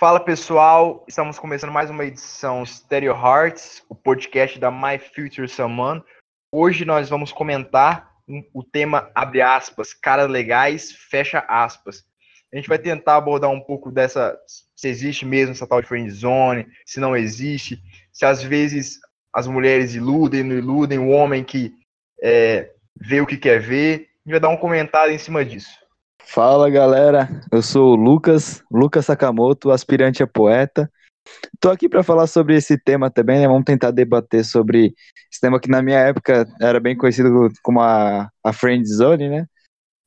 Fala pessoal, estamos começando mais uma edição Stereo Hearts, o podcast da My Future Someone. Hoje nós vamos comentar o tema abre aspas, caras legais, fecha aspas. A gente vai tentar abordar um pouco dessa se existe mesmo essa tal de friend zone, se não existe, se às vezes as mulheres iludem, não iludem, o homem que é, vê o que quer ver. A gente vai dar um comentário em cima disso. Fala galera, eu sou o Lucas, Lucas Sakamoto, aspirante a poeta. Tô aqui para falar sobre esse tema também, né? Vamos tentar debater sobre esse tema que na minha época era bem conhecido como a, a Friend Zone, né?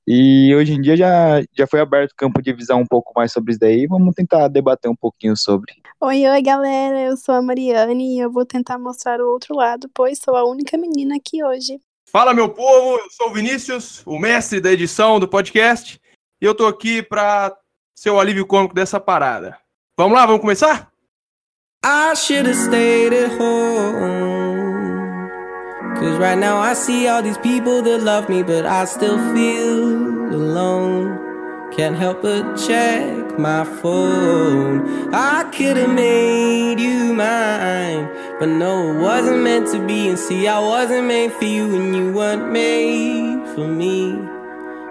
E hoje em dia já, já foi aberto o campo de visão um pouco mais sobre isso daí. Vamos tentar debater um pouquinho sobre. Oi, oi, galera. Eu sou a Mariane e eu vou tentar mostrar o outro lado, pois sou a única menina aqui hoje. Fala, meu povo. Eu sou o Vinícius, o mestre da edição do podcast. E eu tô aqui pra ser o alívio cômico dessa parada. Vamos lá, vamos começar? I should have stayed at home. Cause right now I see all these people that love me, but I still feel alone. Can't help but check my phone. I could have made you mine, but no, it wasn't meant to be. And see, I wasn't made for you, and you weren't made for me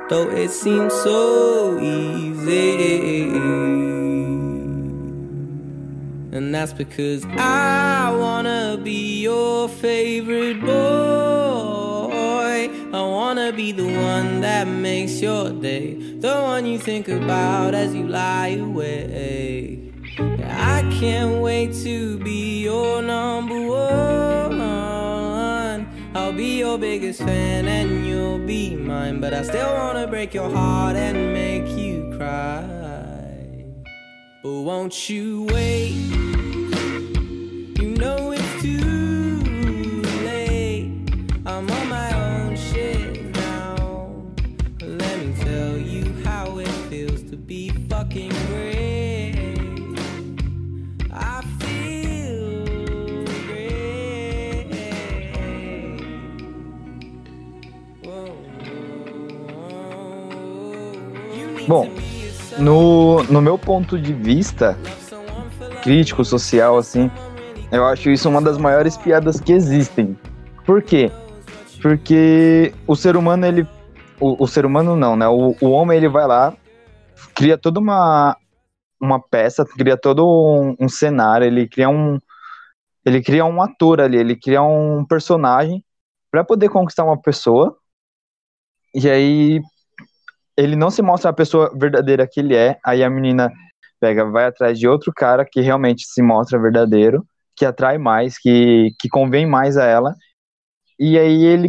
though it seems so easy. And that's because I wanna be your favorite boy. I wanna be the one that makes your day, the one you think about as you lie awake. I can't wait to be your number one. I'll be your biggest fan and you'll be mine. But I still wanna break your heart and make you cry. But won't you wait? No, no meu ponto de vista crítico, social, assim, eu acho isso uma das maiores piadas que existem. Por quê? Porque o ser humano, ele. O, o ser humano não, né? O, o homem, ele vai lá, cria toda uma, uma peça, cria todo um, um cenário, ele cria um. Ele cria um ator ali, ele cria um personagem para poder conquistar uma pessoa. E aí, ele não se mostra a pessoa verdadeira que ele é, aí a menina pega, vai atrás de outro cara que realmente se mostra verdadeiro, que atrai mais, que, que convém mais a ela, e aí ele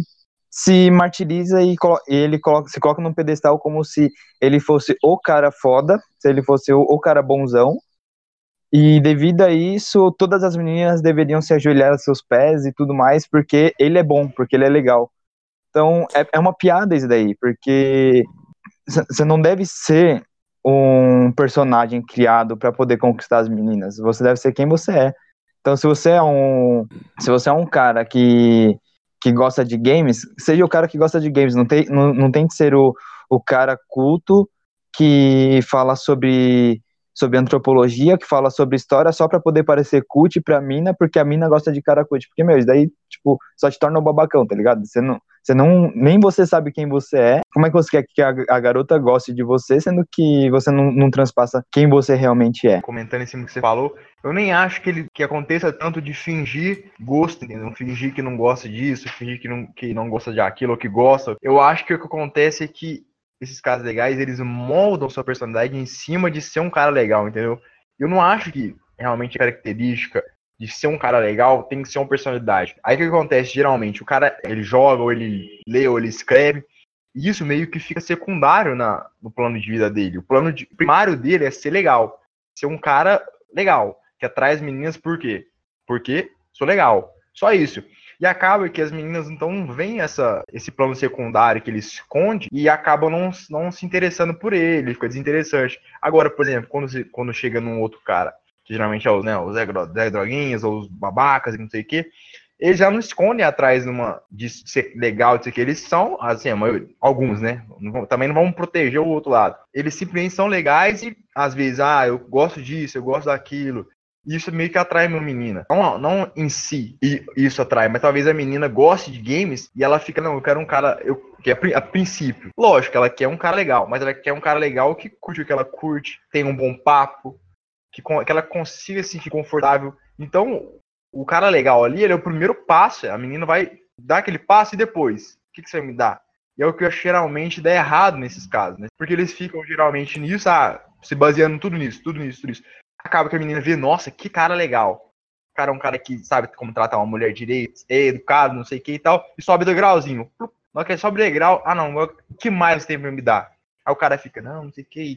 se martiriza e ele coloca, se coloca num pedestal como se ele fosse o cara foda, se ele fosse o, o cara bonzão, e devido a isso, todas as meninas deveriam se ajoelhar aos seus pés e tudo mais, porque ele é bom, porque ele é legal. Então, é, é uma piada isso daí, porque você não deve ser um personagem criado para poder conquistar as meninas. Você deve ser quem você é. Então, se você é um, se você é um cara que, que gosta de games, seja o cara que gosta de games. Não tem, não, não tem que ser o, o cara culto que fala sobre sobre antropologia, que fala sobre história só para poder parecer cult pra mina, porque a mina gosta de cara cult. Porque, meu, isso daí, tipo, só te torna um babacão, tá ligado? Você não, você não, nem você sabe quem você é. Como é que você quer que a, a garota goste de você, sendo que você não, não, transpassa quem você realmente é? Comentando em cima do que você falou, eu nem acho que, ele, que aconteça tanto de fingir gosto, entendeu? Fingir que não gosta disso, fingir que não, que não gosta de aquilo ou que gosta. Eu acho que o que acontece é que esses caras legais, eles moldam sua personalidade em cima de ser um cara legal, entendeu? Eu não acho que realmente a característica de ser um cara legal tem que ser uma personalidade. Aí o que acontece geralmente? O cara, ele joga, ou ele lê, ou ele escreve, e isso meio que fica secundário na, no plano de vida dele. O plano de, primário dele é ser legal. Ser um cara legal, que atrai as meninas por quê? Porque sou legal. Só isso. E acaba que as meninas então veem essa, esse plano secundário que ele esconde e acabam não, não se interessando por ele, fica desinteressante. Agora, por exemplo, quando, quando chega num outro cara, que geralmente é os, né, os Zé, Droguinhas ou os babacas e não sei o quê, eles já não escondem atrás de, uma, de ser legal, de ser que eles são, assim, maioria, alguns, né? Também não vão proteger o outro lado. Eles simplesmente são legais e, às vezes, ah, eu gosto disso, eu gosto daquilo. Isso meio que atrai uma menina. Não, não em si isso atrai, mas talvez a menina goste de games e ela fica, não, eu quero um cara, eu que é a princípio. Lógico, ela quer um cara legal, mas ela quer um cara legal que curte o que ela curte, tem um bom papo, que, que ela consiga se sentir confortável. Então, o cara legal ali, ele é o primeiro passo. A menina vai dar aquele passo e depois, o que, que você vai me dar? E é o que geralmente dá errado nesses casos, né? Porque eles ficam geralmente nisso, ah, se baseando tudo nisso, tudo nisso, tudo isso. Acaba que a menina vê, nossa, que cara legal. O cara é um cara que sabe como tratar uma mulher direito, é educado, não sei o que e tal, e sobe do grauzinho. Hora que ele sobe degrau, ah não, o que mais tem pra me dar? Aí o cara fica, não, não sei o que, e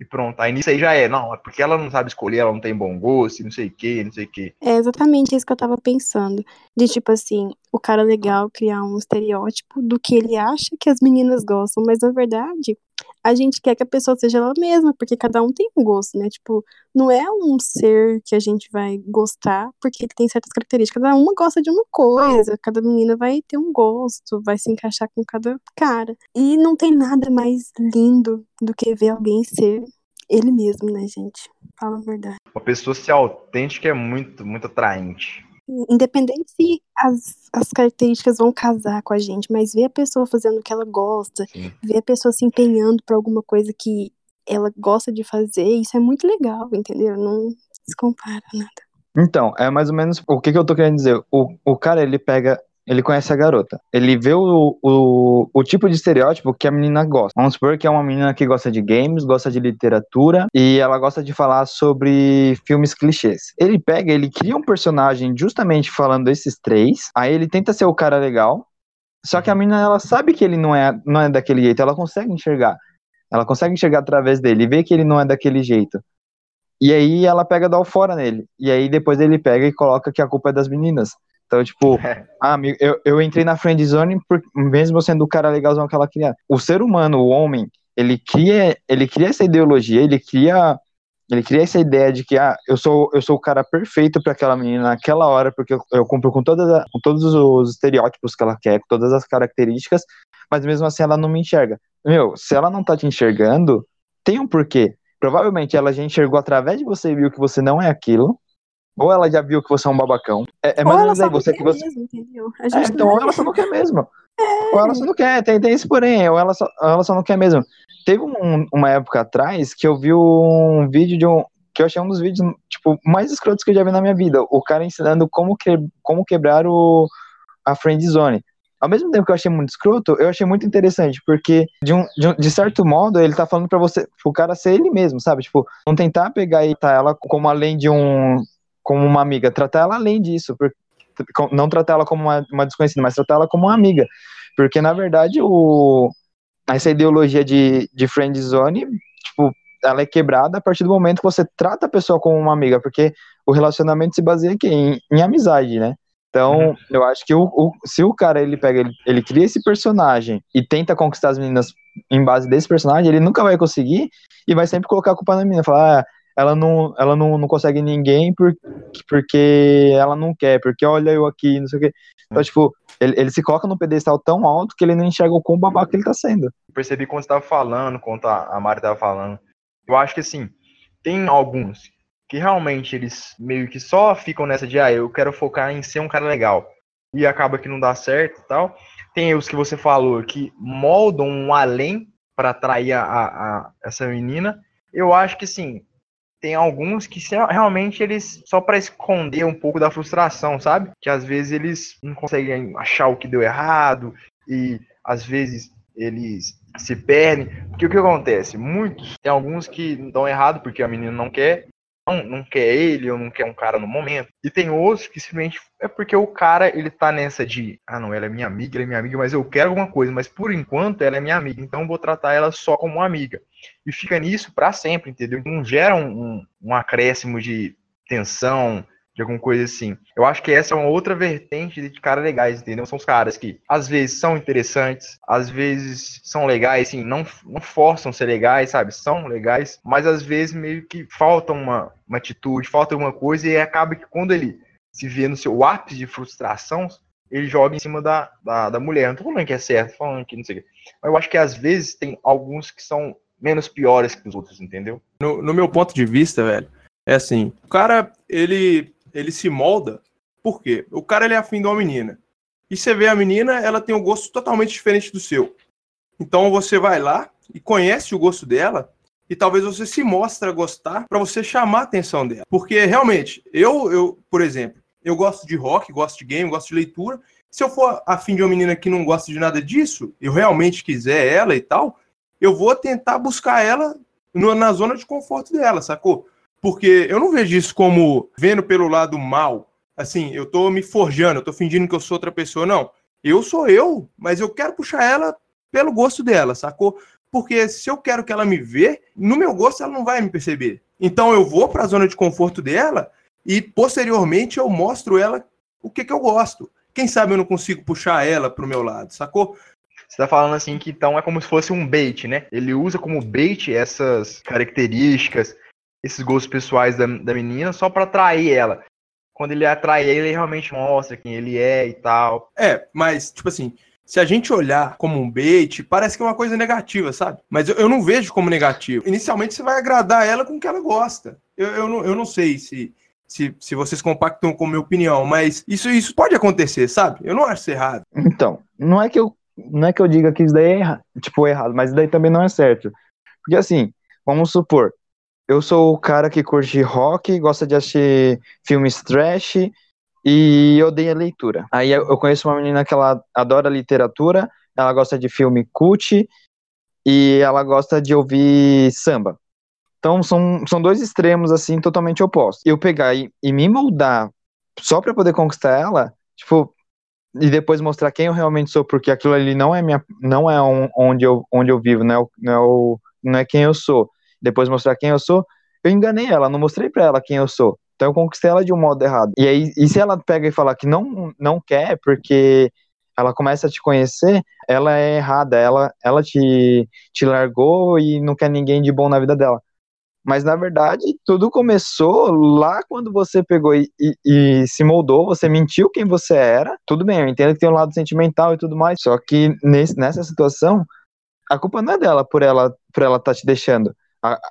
e pronto. Aí nisso aí já é, não, é porque ela não sabe escolher, ela não tem bom gosto, não sei o que, não sei o que. É exatamente isso que eu tava pensando. De tipo assim, o cara legal criar um estereótipo do que ele acha que as meninas gostam, mas na verdade, a gente quer que a pessoa seja ela mesma, porque cada um tem um gosto, né? Tipo, não é um ser que a gente vai gostar porque ele tem certas características. Cada uma gosta de uma coisa, cada menina vai ter um gosto, vai se encaixar com cada cara. E não tem nada mais lindo do que ver alguém ser ele mesmo, né, gente? Fala a verdade. Uma pessoa ser autêntica é muito, muito atraente independente se as, as características vão casar com a gente, mas ver a pessoa fazendo o que ela gosta, Sim. ver a pessoa se empenhando para alguma coisa que ela gosta de fazer, isso é muito legal, entendeu? Não se compara nada. Então, é mais ou menos o que, que eu tô querendo dizer. O, o cara, ele pega ele conhece a garota. Ele vê o, o, o tipo de estereótipo que a menina gosta. Vamos supor que é uma menina que gosta de games, gosta de literatura e ela gosta de falar sobre filmes clichês. Ele pega, ele cria um personagem justamente falando esses três, aí ele tenta ser o cara legal, só que a menina, ela sabe que ele não é, não é daquele jeito, ela consegue enxergar. Ela consegue enxergar através dele vê que ele não é daquele jeito. E aí ela pega dá o fora nele. E aí depois ele pega e coloca que a culpa é das meninas. Então, tipo, é. ah, eu, eu entrei na friend zone por, mesmo sendo o cara legalzão que ela queria. O ser humano, o homem, ele cria, ele cria essa ideologia, ele cria ele cria essa ideia de que ah, eu sou eu sou o cara perfeito para aquela menina naquela hora porque eu, eu cumpro com todas com todos os estereótipos que ela quer, com todas as características, mas mesmo assim ela não me enxerga. Meu, se ela não tá te enxergando, tem um porquê. Provavelmente ela já enxergou através de você e viu que você não é aquilo. Ou ela já viu que você é um babacão. É, é mais ou menos aí, você que você. Mesmo, entendeu? A gente é, então, ou ela só não quer mesmo. É. Ou ela só não quer, tem, tem esse porém, ou ela só, ela só não quer mesmo. Teve um, uma época atrás que eu vi um vídeo de um. Que eu achei um dos vídeos, tipo, mais escrotos que eu já vi na minha vida. O cara ensinando como, que, como quebrar o, a friend zone. Ao mesmo tempo que eu achei muito escroto, eu achei muito interessante, porque de, um, de, um, de certo modo ele tá falando para você, o cara ser ele mesmo, sabe? Tipo, não tentar pegar e tá ela como além de um como uma amiga, tratar ela além disso, não tratar ela como uma, uma desconhecida, mas tratar ela como uma amiga, porque na verdade o, essa ideologia de, de friend zone, tipo, ela é quebrada a partir do momento que você trata a pessoa como uma amiga, porque o relacionamento se baseia aqui em, em amizade, né? Então, uhum. eu acho que o, o, se o cara ele pega, ele, ele cria esse personagem e tenta conquistar as meninas em base desse personagem, ele nunca vai conseguir e vai sempre colocar a culpa na menina, falar, ah, ela não, ela não, não consegue ninguém por, porque ela não quer, porque olha eu aqui, não sei o quê. Então, tipo, ele, ele se coloca num pedestal tão alto que ele não enxerga o quão babaca ele tá sendo. Percebi quando você tava falando, quando a Mari tava falando. Eu acho que assim, tem alguns que realmente eles meio que só ficam nessa de, ah, eu quero focar em ser um cara legal. E acaba que não dá certo e tal. Tem os que você falou que moldam um além para atrair a, a, a, essa menina. Eu acho que sim, tem alguns que realmente eles só para esconder um pouco da frustração, sabe? Que às vezes eles não conseguem achar o que deu errado e às vezes eles se perdem. Porque o que acontece? Muitos, tem alguns que dão errado porque a menina não quer, não, não quer ele ou não quer um cara no momento. E tem outros que simplesmente é porque o cara ele tá nessa de, ah não, ela é minha amiga, ela é minha amiga, mas eu quero alguma coisa, mas por enquanto ela é minha amiga, então vou tratar ela só como amiga. E fica nisso para sempre, entendeu? Não gera um, um, um acréscimo de tensão, de alguma coisa assim. Eu acho que essa é uma outra vertente de caras legais, entendeu? São os caras que às vezes são interessantes, às vezes são legais, assim, não, não forçam ser legais, sabe? São legais, mas às vezes meio que falta uma, uma atitude, falta alguma coisa e acaba que quando ele se vê no seu ápice de frustração, ele joga em cima da, da, da mulher. Não tô falando que é certo, falando que não sei o quê. Mas eu acho que às vezes tem alguns que são menos piores que os outros, entendeu? No, no meu ponto de vista, velho, é assim, o cara, ele, ele se molda, por quê? O cara, ele é afim de uma menina. E você vê a menina, ela tem um gosto totalmente diferente do seu. Então você vai lá e conhece o gosto dela e talvez você se mostre a gostar para você chamar a atenção dela. Porque realmente, eu, eu, por exemplo, eu gosto de rock, gosto de game, gosto de leitura. Se eu for afim de uma menina que não gosta de nada disso, eu realmente quiser ela e tal, eu vou tentar buscar ela na zona de conforto dela, sacou? Porque eu não vejo isso como vendo pelo lado mal. Assim, eu tô me forjando, eu tô fingindo que eu sou outra pessoa. Não. Eu sou eu, mas eu quero puxar ela pelo gosto dela, sacou? Porque se eu quero que ela me vê, no meu gosto ela não vai me perceber. Então eu vou para a zona de conforto dela e posteriormente eu mostro ela o que, que eu gosto. Quem sabe eu não consigo puxar ela pro meu lado, sacou? Você tá falando assim que então é como se fosse um bait, né? Ele usa como bait essas características, esses gostos pessoais da, da menina só para atrair ela. Quando ele atrai ele realmente mostra quem ele é e tal. É, mas, tipo assim, se a gente olhar como um bait, parece que é uma coisa negativa, sabe? Mas eu, eu não vejo como negativo. Inicialmente você vai agradar ela com o que ela gosta. Eu, eu, não, eu não sei se, se, se vocês compactam com a minha opinião, mas isso, isso pode acontecer, sabe? Eu não acho isso errado. Então, não é que eu não é que eu diga que isso daí é erra, tipo, errado, mas isso daí também não é certo. Porque assim, vamos supor, eu sou o cara que curte rock, gosta de assistir filmes trash e odeia leitura. Aí eu conheço uma menina que ela adora literatura, ela gosta de filme cult e ela gosta de ouvir samba. Então são, são dois extremos assim totalmente opostos. Eu pegar e, e me moldar só para poder conquistar ela, tipo, e depois mostrar quem eu realmente sou, porque aquilo ali não é minha, não é um, onde eu onde eu vivo, não é, o, não é o, não é quem eu sou. Depois mostrar quem eu sou, eu enganei ela, não mostrei para ela quem eu sou. Então eu conquistei ela de um modo errado. E aí, e se ela pega e falar que não não quer porque ela começa a te conhecer, ela é errada, ela ela te te largou e não quer ninguém de bom na vida dela. Mas na verdade, tudo começou lá quando você pegou e, e, e, se moldou, você mentiu quem você era. Tudo bem, eu entendo que tem um lado sentimental e tudo mais. Só que nesse, nessa situação, a culpa não é dela por ela por ela tá te deixando.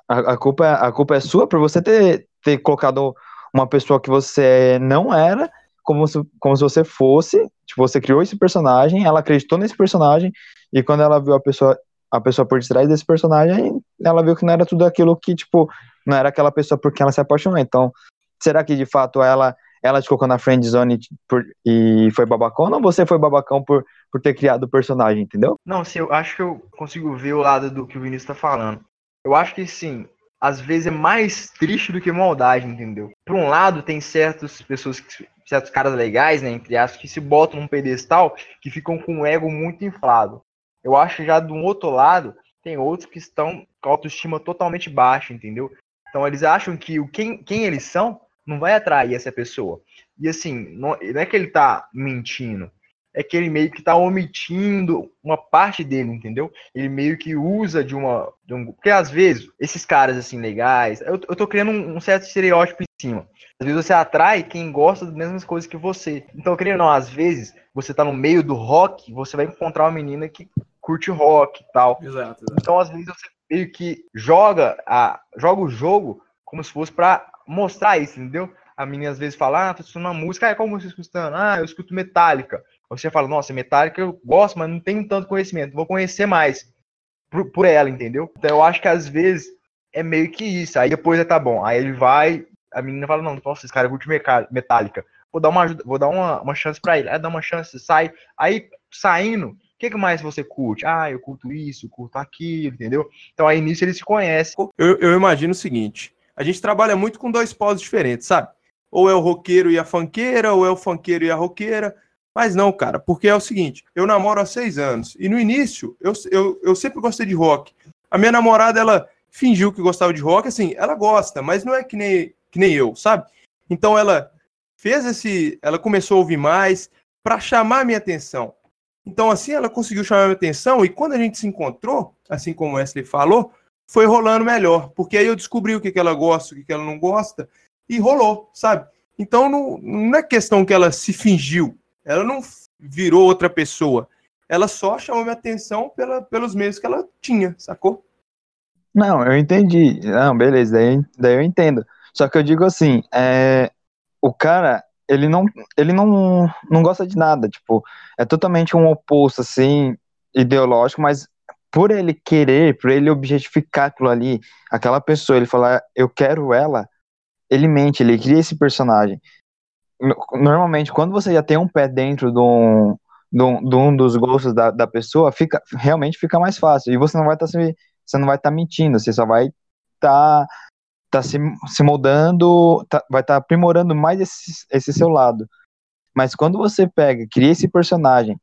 A, a, culpa, a culpa é sua por você ter, ter colocado uma pessoa que você não era como se, como se você fosse. Tipo, você criou esse personagem, ela acreditou nesse personagem, e quando ela viu a pessoa a pessoa por detrás desse personagem, ela viu que não era tudo aquilo que, tipo, não era aquela pessoa por quem ela se apaixonou. Então, será que de fato ela ela te colocou na friend zone por, e foi babacão ou você foi babacão por, por ter criado o personagem, entendeu? Não, sim, eu acho que eu consigo ver o lado do que o Vinícius tá falando. Eu acho que sim, às vezes é mais triste do que maldade, entendeu? Por um lado, tem certas pessoas, certos caras legais, né, entre aspas, que se botam num pedestal que ficam com o ego muito inflado. Eu acho que já do outro lado, tem outros que estão com autoestima totalmente baixa, entendeu? Então eles acham que o quem, quem eles são não vai atrair essa pessoa. E assim, não, não é que ele tá mentindo, é que ele meio que tá omitindo uma parte dele, entendeu? Ele meio que usa de uma. De um, porque às vezes, esses caras assim legais, eu, eu tô criando um, um, certo estereótipo em cima. Às vezes você atrai quem gosta das mesmas coisas que você. Então, querendo ou não, às vezes você tá no meio do rock, você vai encontrar uma menina que curte rock e tal. Exato, exato. Então, às vezes, você meio que joga, a, joga o jogo como se fosse para mostrar isso, entendeu? A menina às vezes fala, ah, tô escutando uma música, ah, qual música você escutando? Ah, eu escuto Metallica. Você fala, nossa, Metallica eu gosto, mas não tenho tanto conhecimento, vou conhecer mais por, por ela, entendeu? Então eu acho que às vezes é meio que isso. Aí depois é tá bom. Aí ele vai, a menina fala, não, nossa, esse cara curte Metallica. Vou dar uma, vou dar uma, uma chance para ele. Aí dá uma chance, sai. Aí saindo, o que, que, mais você curte? Ah, eu curto isso, curto aquilo, entendeu? Então aí nisso eles se conhecem. Eu, eu imagino o seguinte: a gente trabalha muito com dois polos diferentes, sabe? Ou é o roqueiro e a fanqueira, ou é o fanqueiro e a roqueira. Mas não, cara, porque é o seguinte: eu namoro há seis anos. E no início, eu, eu, eu sempre gostei de rock. A minha namorada, ela fingiu que gostava de rock, assim, ela gosta, mas não é que nem, que nem eu, sabe? Então ela fez esse. Ela começou a ouvir mais para chamar minha atenção. Então, assim, ela conseguiu chamar minha atenção e quando a gente se encontrou, assim como o Wesley falou, foi rolando melhor, porque aí eu descobri o que, que ela gosta, o que, que ela não gosta, e rolou, sabe? Então não, não é questão que ela se fingiu. Ela não virou outra pessoa. Ela só chamou minha atenção pela, pelos meios que ela tinha, sacou? Não, eu entendi. Não, beleza, daí, daí eu entendo. Só que eu digo assim, é, o cara, ele não, ele não, não gosta de nada, tipo, é totalmente um oposto, assim, ideológico, mas por ele querer, por ele objetificar aquilo ali, aquela pessoa, ele falar, eu quero ela, ele mente, ele cria esse personagem. Normalmente, quando você já tem um pé dentro de um, de um, de um dos gostos da, da pessoa, fica, realmente fica mais fácil. E você não vai estar tá você não vai estar tá mentindo, você só vai estar tá, tá se, se moldando, tá, vai estar tá aprimorando mais esse, esse seu lado. Mas quando você pega, cria esse personagem,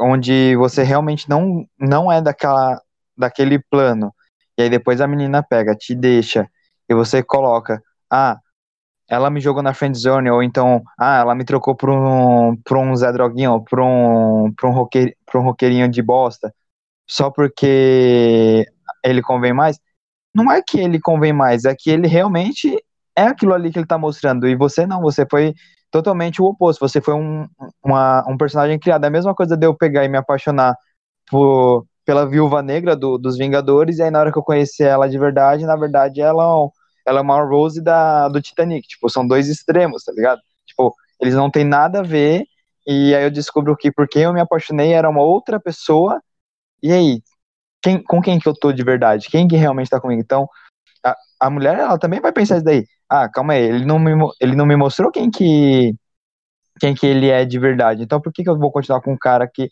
onde você realmente não, não é daquela, daquele plano, e aí depois a menina pega, te deixa, e você coloca, ah, ela me jogou na friend zone, ou então, ah, ela me trocou por um, por um Zé Droguinho, ou por um, por um, roqueir, por um roqueirinho de bosta, só porque ele convém mais. Não é que ele convém mais, é que ele realmente é aquilo ali que ele tá mostrando, e você não, você foi totalmente o oposto, você foi um, uma, um personagem criado, é a mesma coisa de eu pegar e me apaixonar por, pela viúva negra do, dos Vingadores, e aí na hora que eu conheci ela de verdade, na verdade ela é ela é uma Rose da, do Titanic. Tipo, são dois extremos, tá ligado? Tipo, eles não têm nada a ver. E aí eu descubro que por quem eu me apaixonei era uma outra pessoa. E aí, quem, com quem que eu tô de verdade? Quem que realmente tá comigo? Então, a, a mulher, ela também vai pensar isso daí. Ah, calma aí, ele não me, ele não me mostrou quem que quem que ele é de verdade. Então, por que que eu vou continuar com um cara que,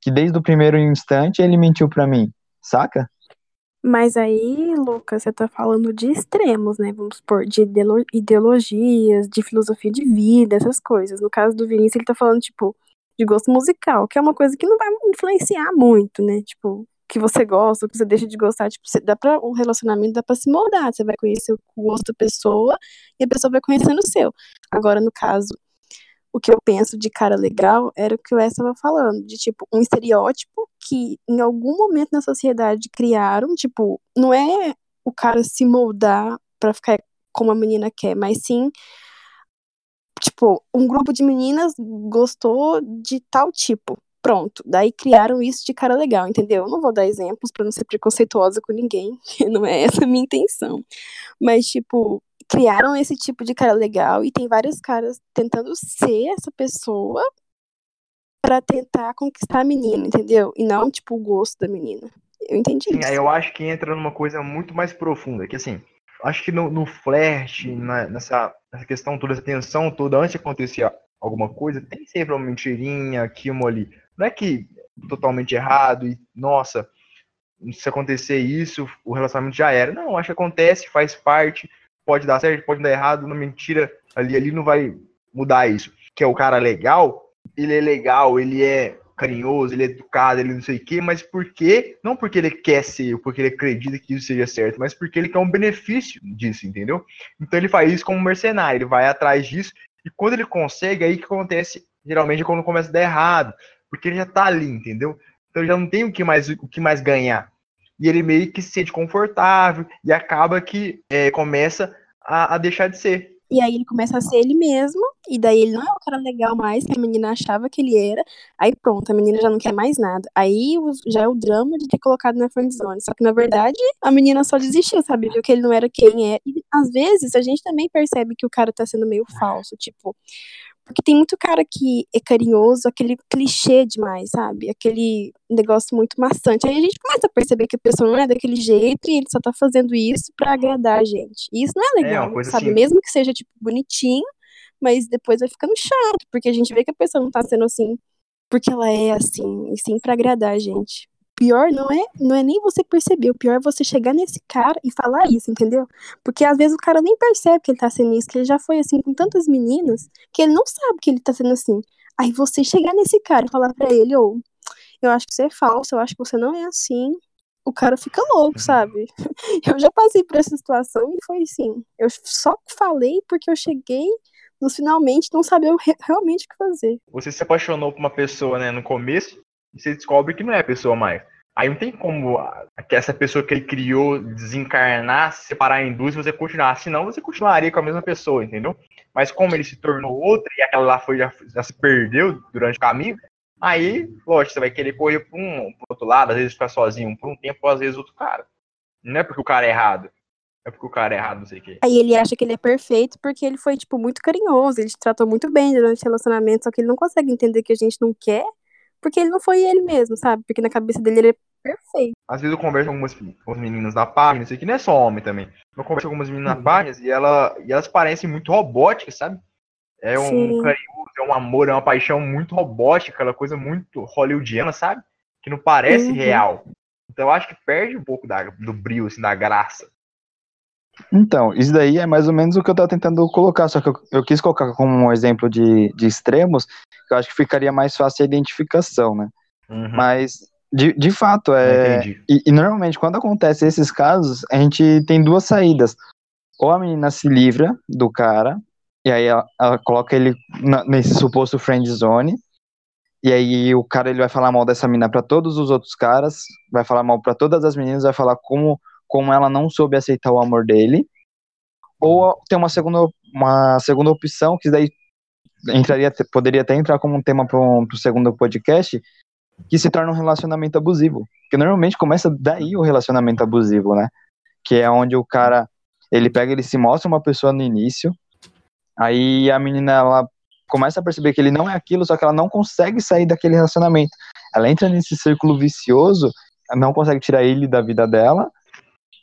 que desde o primeiro instante ele mentiu para mim? Saca? Mas aí, Lucas, você tá falando de extremos, né? Vamos supor, de ideologias, de filosofia de vida, essas coisas. No caso do Vinícius, ele tá falando, tipo, de gosto musical, que é uma coisa que não vai influenciar muito, né? Tipo, que você gosta, que você deixa de gostar, tipo, você, dá para o relacionamento dá para se moldar, você vai conhecer o gosto da pessoa e a pessoa vai conhecendo o seu. Agora, no caso o que eu penso de cara legal era o que o Wes estava falando, de tipo, um estereótipo que em algum momento na sociedade criaram, tipo, não é o cara se moldar para ficar como a menina quer, mas sim tipo, um grupo de meninas gostou de tal tipo. Pronto, daí criaram isso de cara legal, entendeu? Eu não vou dar exemplos para não ser preconceituosa com ninguém, não é essa a minha intenção. Mas, tipo, criaram esse tipo de cara legal e tem vários caras tentando ser essa pessoa para tentar conquistar a menina, entendeu? E não, tipo, o gosto da menina. Eu entendi Sim, isso. aí eu acho que entra numa coisa muito mais profunda, que assim, acho que no, no flerte, na, nessa, nessa questão toda, essa tensão toda, antes de acontecer alguma coisa, tem sempre uma mentirinha aqui, uma ali. Não é que totalmente errado e, nossa, se acontecer isso, o relacionamento já era. Não, acho que acontece, faz parte, pode dar certo, pode dar errado, uma mentira ali, ali não vai mudar isso. Que é o cara legal, ele é legal, ele é carinhoso, ele é educado, ele não sei o quê, mas por quê? Não porque ele quer ser, porque ele acredita que isso seja certo, mas porque ele quer um benefício disso, entendeu? Então ele faz isso como mercenário, ele vai atrás disso, e quando ele consegue, aí que acontece, geralmente, é quando começa a dar errado, porque ele já tá ali, entendeu? Então já não tem o que mais, o que mais ganhar e ele meio que se sente confortável e acaba que é, começa a, a, deixar de ser. E aí ele começa a ser ele mesmo, e daí ele não é o cara legal mais que a menina achava que ele era. Aí pronto, a menina já não quer mais nada. Aí já é o drama de ter colocado na friendzone. Só que na verdade a menina só desistiu, sabe? Viu que ele não era quem é. E às vezes a gente também percebe que o cara tá sendo meio falso. Tipo, porque tem muito cara que é carinhoso, aquele clichê demais, sabe? Aquele negócio muito maçante. Aí a gente começa a perceber que a pessoa não é daquele jeito e ele só tá fazendo isso para agradar a gente. E isso não é, é legal, é sabe? Assim. Mesmo que seja, tipo, bonitinho, mas depois vai ficando chato, porque a gente vê que a pessoa não tá sendo assim porque ela é assim, e sim para agradar a gente pior não é, não é nem você perceber, o pior é você chegar nesse cara e falar isso, entendeu? Porque às vezes o cara nem percebe que ele tá sendo isso, que ele já foi assim com tantas meninas, que ele não sabe que ele tá sendo assim. Aí você chegar nesse cara e falar para ele, ou oh, eu acho que você é falso, eu acho que você não é assim. O cara fica louco, sabe? Eu já passei por essa situação e foi assim. Eu só falei porque eu cheguei no finalmente não sabia realmente o que fazer. Você se apaixonou por uma pessoa, né, no começo, e você descobre que não é a pessoa mais. Aí não tem como que essa pessoa que ele criou desencarnar, se separar em duas e você continuar. Senão você continuaria com a mesma pessoa, entendeu? Mas como ele se tornou outra e aquela lá foi, já, já se perdeu durante o caminho, aí, lógico, você vai querer correr para um pro outro lado, às vezes ficar sozinho por um tempo, às vezes outro cara. Não é porque o cara é errado. É porque o cara é errado, não sei o quê. Aí ele acha que ele é perfeito porque ele foi, tipo, muito carinhoso, ele te tratou muito bem durante o relacionamento, só que ele não consegue entender que a gente não quer, porque ele não foi ele mesmo, sabe? Porque na cabeça dele ele é perfeito. Às vezes eu converso com algumas, com meninas da página, isso aqui não é só homem também. Eu converso com algumas meninas na página e, ela, e elas parecem muito robóticas, sabe? É um Sim. carinhoso, é um amor, é uma paixão muito robótica, aquela coisa muito hollywoodiana, sabe? Que não parece Uhum. real. Então eu acho que perde um pouco da, do brilho, assim, da graça. Então, isso daí é mais ou menos o que eu tava tentando colocar, só que eu, eu quis colocar como um exemplo de, de extremos, que eu acho que ficaria mais fácil a identificação, né? Uhum. Mas, de, de fato, é. E, e normalmente, quando acontece esses casos, a gente tem duas saídas. Ou a menina se livra do cara, e aí ela, ela coloca ele na- nesse suposto friend zone, e aí o cara ele vai falar mal dessa menina pra todos os outros caras, vai falar mal pra todas as meninas, vai falar como, como ela não soube aceitar o amor dele. Ou tem uma segunda, uma segunda opção, que daí entraria, poderia até entrar como um tema para o segundo podcast, que se torna um relacionamento abusivo. Porque normalmente começa daí o relacionamento abusivo, né? Que é onde o cara, ele pega, ele se mostra uma pessoa no início, aí a menina, ela começa a perceber que ele não é aquilo, só que ela não consegue sair daquele relacionamento. Ela entra nesse círculo vicioso, não consegue tirar ele da vida dela,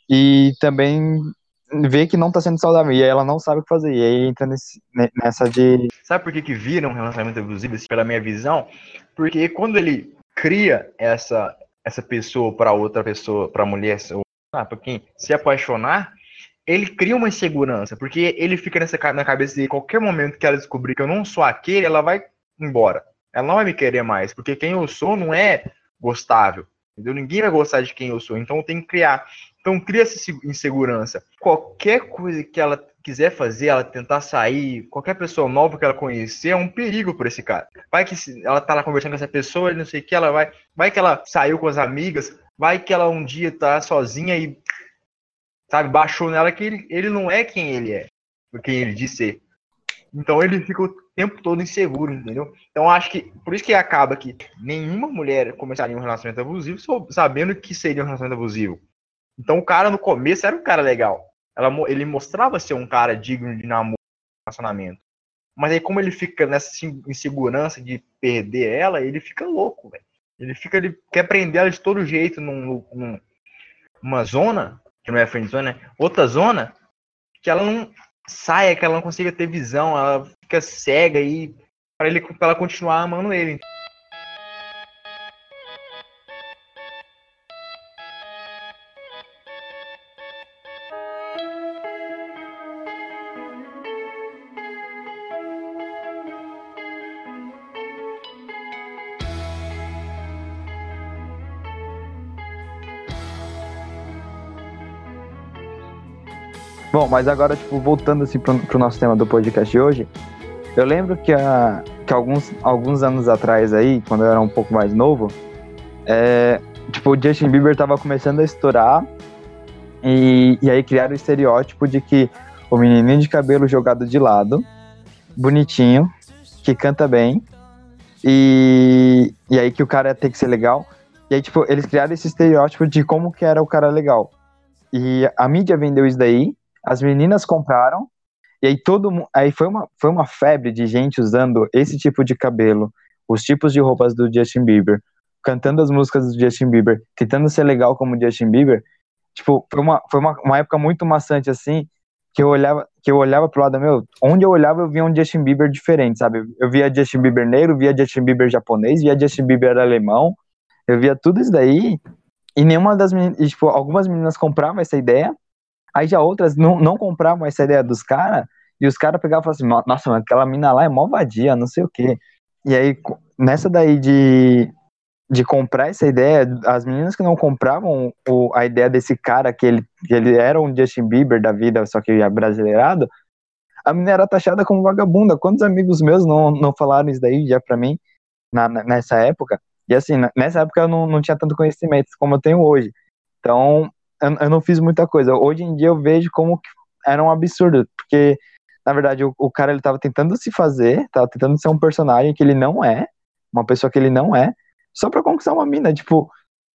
e também vê que não tá sendo saudável, e ela não sabe o que fazer, e aí entra nesse, ne- nessa de... Sabe por que, que vira um relacionamento abusivo, pela minha visão? Porque quando ele cria essa, essa pessoa para outra pessoa, para mulher, ou ah, para quem se apaixonar, ele cria uma insegurança, porque ele fica nessa, na cabeça de qualquer momento que ela descobrir que eu não sou aquele, ela vai embora. Ela não vai me querer mais, porque quem eu sou não é gostável. Entendeu? Ninguém vai gostar de quem eu sou, então tenho que criar. Então cria essa inse- insegurança. Qualquer coisa que ela quiser fazer, ela tentar sair, qualquer pessoa nova que ela conhecer, é um perigo por esse cara. Vai que ela tá lá conversando com essa pessoa, e não sei o que, ela vai. Vai que ela saiu com as amigas, vai que ela um dia tá sozinha e. Sabe, baixou nela que ele, ele não é quem ele é, quem ele diz ser. Então ele fica o tempo todo inseguro, entendeu? Então acho que por isso que acaba que nenhuma mulher começaria um relacionamento abusivo sabendo que seria um relacionamento abusivo. Então o cara no começo era um cara legal. Ela ele mostrava ser um cara digno de namoro, relacionamento. Mas aí como ele fica nessa insegurança de perder ela, ele fica louco, velho. Ele fica, ele quer prender ela de todo jeito num, num- numa zona, que não é friend zone, né? Outra zona, que ela não saia, que ela não consiga ter visão, ela fica cega aí para ele pra ela continuar amando ele. Bom, mas agora, tipo, voltando assim pro, pro nosso tema do podcast de hoje, eu lembro que, a, que alguns, alguns anos atrás aí, quando eu era um pouco mais novo, é, tipo, o Justin Bieber tava começando a estourar e, e aí criaram o estereótipo de que o menininho de cabelo jogado de lado, bonitinho, que canta bem, e, e aí que o cara ter que ser legal. E aí, tipo, eles criaram esse estereótipo de como que era o cara legal. E a mídia vendeu isso daí, as meninas compraram, e aí todo mundo. Aí foi uma, foi uma febre de gente usando esse tipo de cabelo, os tipos de roupas do Justin Bieber, cantando as músicas do Justin Bieber, tentando ser legal como Justin Bieber. Tipo, foi uma, foi uma, uma época muito maçante assim, que eu olhava, que eu olhava pro lado, meu, onde eu olhava eu via um Justin Bieber diferente, sabe? Eu via Justin Bieber negro, via Justin Bieber japonês, via Justin Bieber alemão, eu via tudo isso daí, e nenhuma das meninas, tipo, algumas meninas compravam essa ideia, aí já outras não, não compravam essa ideia dos caras, e os caras pegavam e falavam assim, "No- nossa, aquela mina lá é mó vadia, não sei o quê. E aí, nessa daí de, de comprar essa ideia, as meninas que não compravam o, a ideia desse cara, que ele, que ele era um Justin Bieber da vida, só que brasileirado, a menina era taxada como vagabunda. Quantos amigos meus não, não falaram isso daí já pra mim, na- nessa época? E assim, nessa época eu não, não tinha tanto conhecimento como eu tenho hoje. Então, eu, não fiz muita coisa. Hoje em dia eu vejo como era um absurdo, porque na verdade o, o cara ele tava tentando se fazer, tava tentando ser um personagem que ele não é, uma pessoa que ele não é, só pra conquistar uma mina, tipo,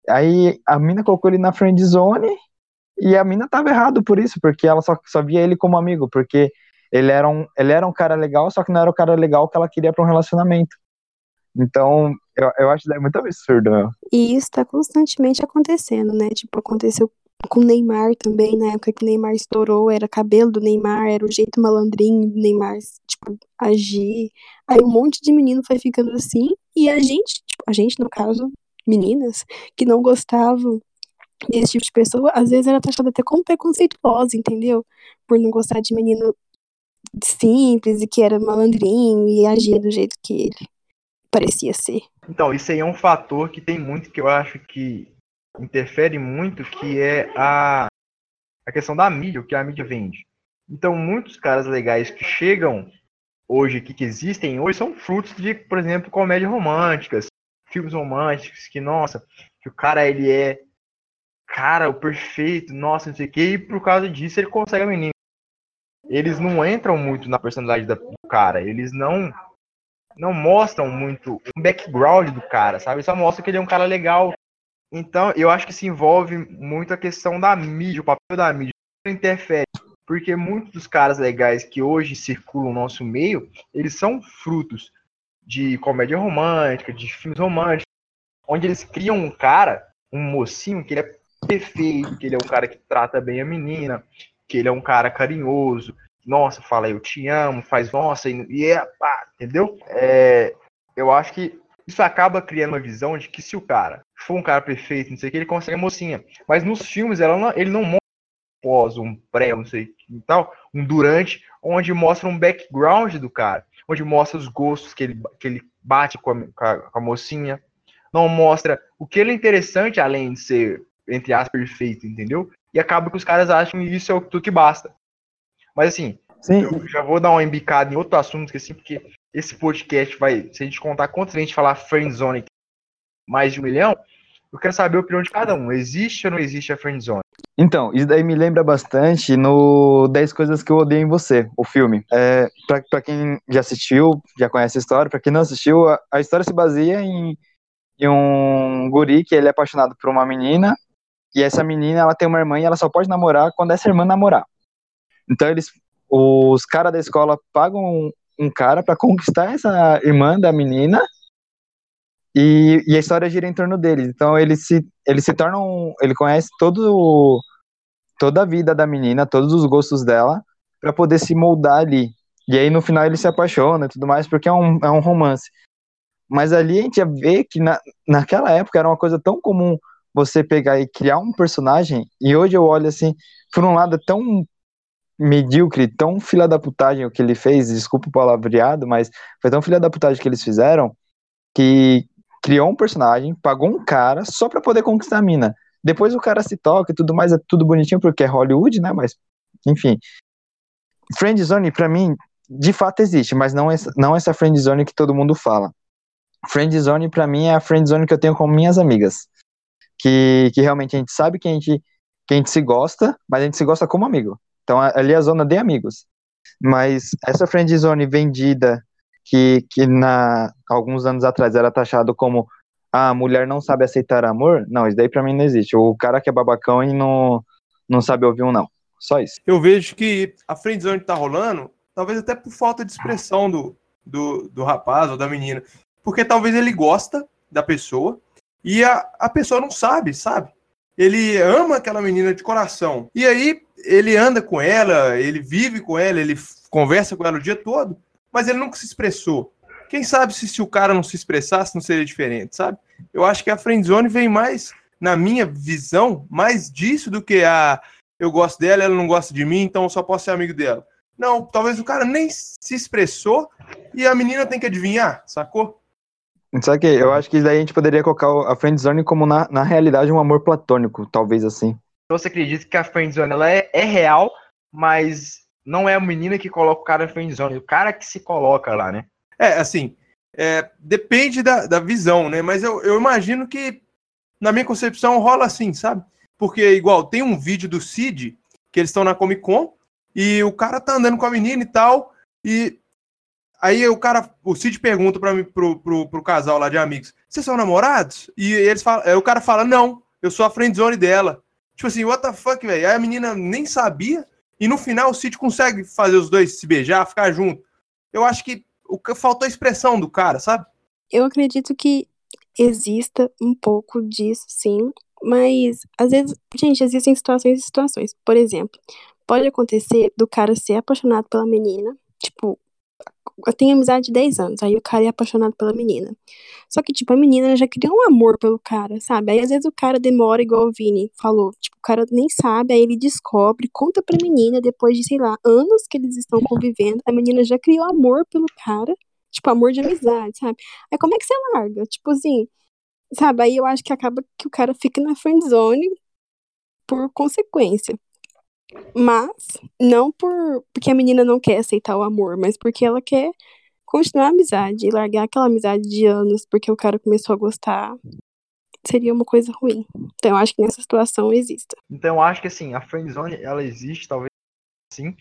aí a mina colocou ele na friend zone e a mina tava errado por isso, porque ela só, só via ele como amigo, porque ele era, um, ele era um cara legal, só que não era o cara legal que ela queria para um relacionamento. Então, eu, eu acho que é muito absurdo, meu. E isso tá constantemente acontecendo, né? Tipo, aconteceu com Neymar também, na época que Neymar estourou, era cabelo do Neymar, era o jeito malandrinho do Neymar, tipo, agir. Aí um monte de menino foi ficando assim, e a gente, tipo, a gente, no caso, meninas, que não gostavam desse tipo de pessoa, às vezes era taxada até como preconceituosa, entendeu? Por não gostar de menino simples e que era malandrinho e agia do jeito que ele parecia ser. Então, isso aí é um fator que tem muito que eu acho que interfere muito, que é a, a questão da mídia, o que a mídia vende. Então, muitos caras legais que chegam hoje, que, que existem hoje, são frutos de, por exemplo, comédias românticas, filmes românticos, que, nossa, que o cara, ele é, cara, o perfeito, nossa, não sei o que, e por causa disso ele consegue a menina. Eles não entram muito na personalidade do cara, eles não não mostram muito o background do cara, sabe? Só mostra que ele é um cara legal, então, eu acho que se envolve muito a questão da mídia, o papel da mídia interfere. Porque muitos dos caras legais que hoje circulam no nosso meio, eles são frutos de comédia romântica, de filmes românticos, onde eles criam um cara, um mocinho, que ele é perfeito, que ele é um cara que trata bem a menina, que ele é um cara carinhoso, nossa, fala eu te amo, faz nossa, e é pá, entendeu? É, eu acho que isso acaba criando uma visão de que se o cara for um cara perfeito, não sei o que, ele consegue a mocinha. Mas nos filmes ela não, ele não mostra um pós, um pré, não sei e tal, um durante, onde mostra um background do cara, onde mostra os gostos que ele, que ele bate com a, com a mocinha, não mostra o que ele é interessante além de ser, entre aspas, perfeito, entendeu? E acaba que os caras acham que isso é o que basta. Mas assim, Sim. eu já vou dar uma embicada em outro assunto, que assim, porque esse podcast vai, se a gente contar quantas vezes a gente falar friendzone, mais de um milhão, eu quero saber a opinião de cada um. Existe ou não existe a friendzone? Então, isso daí me lembra bastante no 10 Coisas que Eu Odeio em Você, o filme. É, pra, pra quem já assistiu, já conhece a história, pra quem não assistiu, a, a história se baseia em, em um guri que ele é apaixonado por uma menina, e essa menina, ela tem uma irmã e ela só pode namorar quando essa irmã namorar. Então, eles, os caras da escola pagam um cara para conquistar essa irmã da menina e, e, a história gira em torno deles. Então ele se ele se torna um, ele conhece todo toda a vida da menina, todos os gostos dela para poder se moldar ali. E aí no final ele se apaixona e tudo mais porque é um, é um romance. Mas ali a gente ia ver que na, naquela época era uma coisa tão comum você pegar e criar um personagem, e hoje eu olho assim, por um lado é tão medíocre, tão filha da putagem o que ele fez, desculpa o palavreado, mas foi tão filha da putagem que eles fizeram, que criou um personagem, pagou um cara só pra poder conquistar a mina. Depois o cara se toca e tudo mais, é tudo bonitinho porque é Hollywood, né? Mas, enfim. Friendzone, pra mim, de fato existe, mas não essa, não essa friendzone que todo mundo fala. Friendzone, pra mim, é a friendzone que eu tenho com minhas amigas. Que, que realmente a gente sabe que a gente, que a gente se gosta, mas a gente se gosta como amigo. Então ali é a zona de amigos. Mas essa friend zone vendida, que, que na, alguns anos atrás era taxado como ah, a mulher não sabe aceitar amor, não, isso daí pra mim não existe. O cara que é babacão e não, não sabe ouvir um não. Só isso. Eu vejo que a friendzone tá rolando, talvez até por falta de expressão do, do, do rapaz ou da menina. Porque talvez ele gosta da pessoa e a, a pessoa não sabe, sabe? Ele ama aquela menina de coração. E aí ele anda com ela, ele vive com ela, ele conversa com ela o dia todo, mas ele nunca se expressou. Quem sabe se, se o cara não se expressasse não seria diferente, sabe? Eu acho que a friendzone vem mais, na minha visão, mais disso do que a eu gosto dela, ela não gosta de mim, então eu só posso ser amigo dela. Não, talvez o cara nem se expressou e a menina tem que adivinhar, sacou? Só que eu acho que daí a gente poderia colocar a friendzone como na, na realidade um amor platônico, talvez assim. Você acredita que a friendzone ela é, é real, mas não é a menina que coloca o cara na friendzone, é o cara que se coloca lá, né? É, assim, É, depende da, da visão, né? Mas eu, eu imagino que, na minha concepção, rola assim, sabe? Porque, igual, tem um vídeo do Cid, que eles estão na Comic Con, e o cara tá andando com a menina e tal, e aí o cara, o Cid pergunta para mim, pro, pro, pro, casal lá de amigos, vocês são namorados? E eles falam, o cara fala, não, eu sou a friendzone dela. Tipo assim, what the fuck, velho? Aí a menina nem sabia, e no final o Cid consegue fazer os dois se beijar, ficar junto. Eu acho que o que faltou a expressão do cara, sabe? Eu acredito que exista um pouco disso, sim. Mas, às vezes, gente, existem situações e situações. Por exemplo, pode acontecer do cara ser apaixonado pela menina, tipo, eu tenho amizade de 10 anos, aí o cara é apaixonado pela menina. Só que, tipo, a menina já criou um amor pelo cara, sabe? Aí às vezes o cara demora, igual o Vini falou, tipo, o cara nem sabe, aí ele descobre, conta pra menina, depois de, sei lá, anos que eles estão convivendo, a menina já criou amor pelo cara, tipo, amor de amizade, sabe? Aí como é que você larga? Tipo assim, sabe? Aí eu acho que acaba que o cara fica na friend zone por consequência. Mas, não por porque a menina não quer aceitar o amor, mas porque ela quer continuar a amizade e largar aquela amizade de anos porque o cara começou a gostar. Seria uma coisa ruim. Então, eu acho que nessa situação exista. Então, eu acho que assim, a friendzone, ela existe, talvez sim,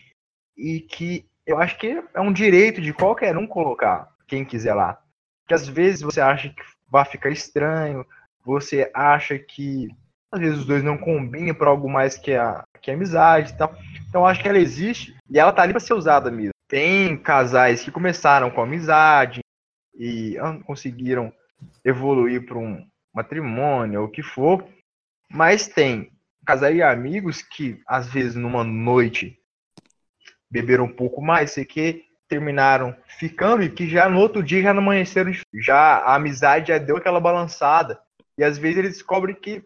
e que eu acho que é um direito de qualquer um colocar quem quiser lá. Porque às vezes você acha que vai ficar estranho, você acha que às vezes os dois não combinam para algo mais que a, que a amizade e tal. Então acho que ela existe e ela tá ali para ser usada mesmo. Tem casais que começaram com amizade e conseguiram evoluir para um matrimônio ou o que for, mas tem casais e amigos que às vezes numa noite beberam um pouco mais, sei que terminaram ficando e que já no outro dia já não amanheceram, já a amizade já deu aquela balançada. E às vezes eles descobrem que